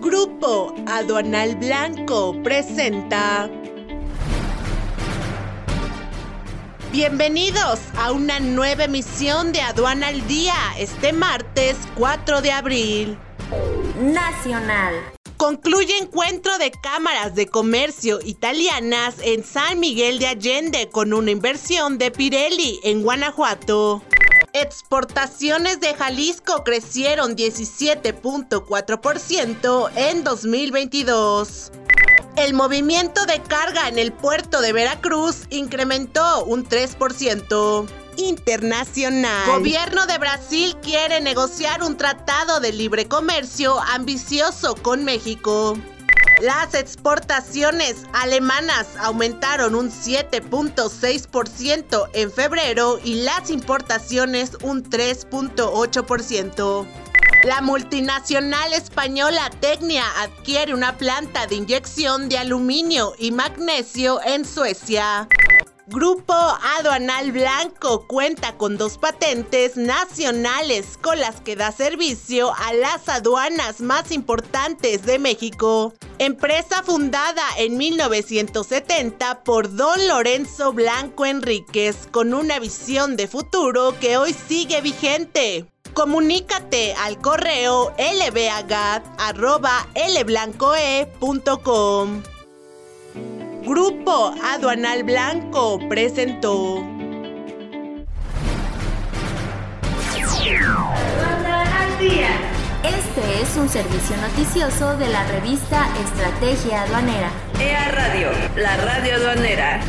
Grupo Aduanal Blanco presenta. Bienvenidos a una nueva emisión de Aduana al Día este martes 4 de abril. Nacional. Concluye encuentro de cámaras de comercio italianas en San Miguel de Allende con una inversión de Pirelli en Guanajuato. Exportaciones de Jalisco crecieron 17.4% en 2022. El movimiento de carga en el puerto de Veracruz incrementó un 3%. Internacional. Gobierno de Brasil quiere negociar un tratado de libre comercio ambicioso con México. Las exportaciones alemanas aumentaron un 7.6% en febrero y las importaciones un 3.8%. La multinacional española Tecnia adquiere una planta de inyección de aluminio y magnesio en Suecia. Grupo Aduanal Blanco cuenta con dos patentes nacionales con las que da servicio a las aduanas más importantes de México. Empresa fundada en 1970 por don Lorenzo Blanco Enríquez con una visión de futuro que hoy sigue vigente. Comunícate al correo lbagat.lblancoe.com. Grupo Aduanal Blanco presentó. al día. Este es un servicio noticioso de la revista Estrategia Aduanera. EA Radio, la radio aduanera.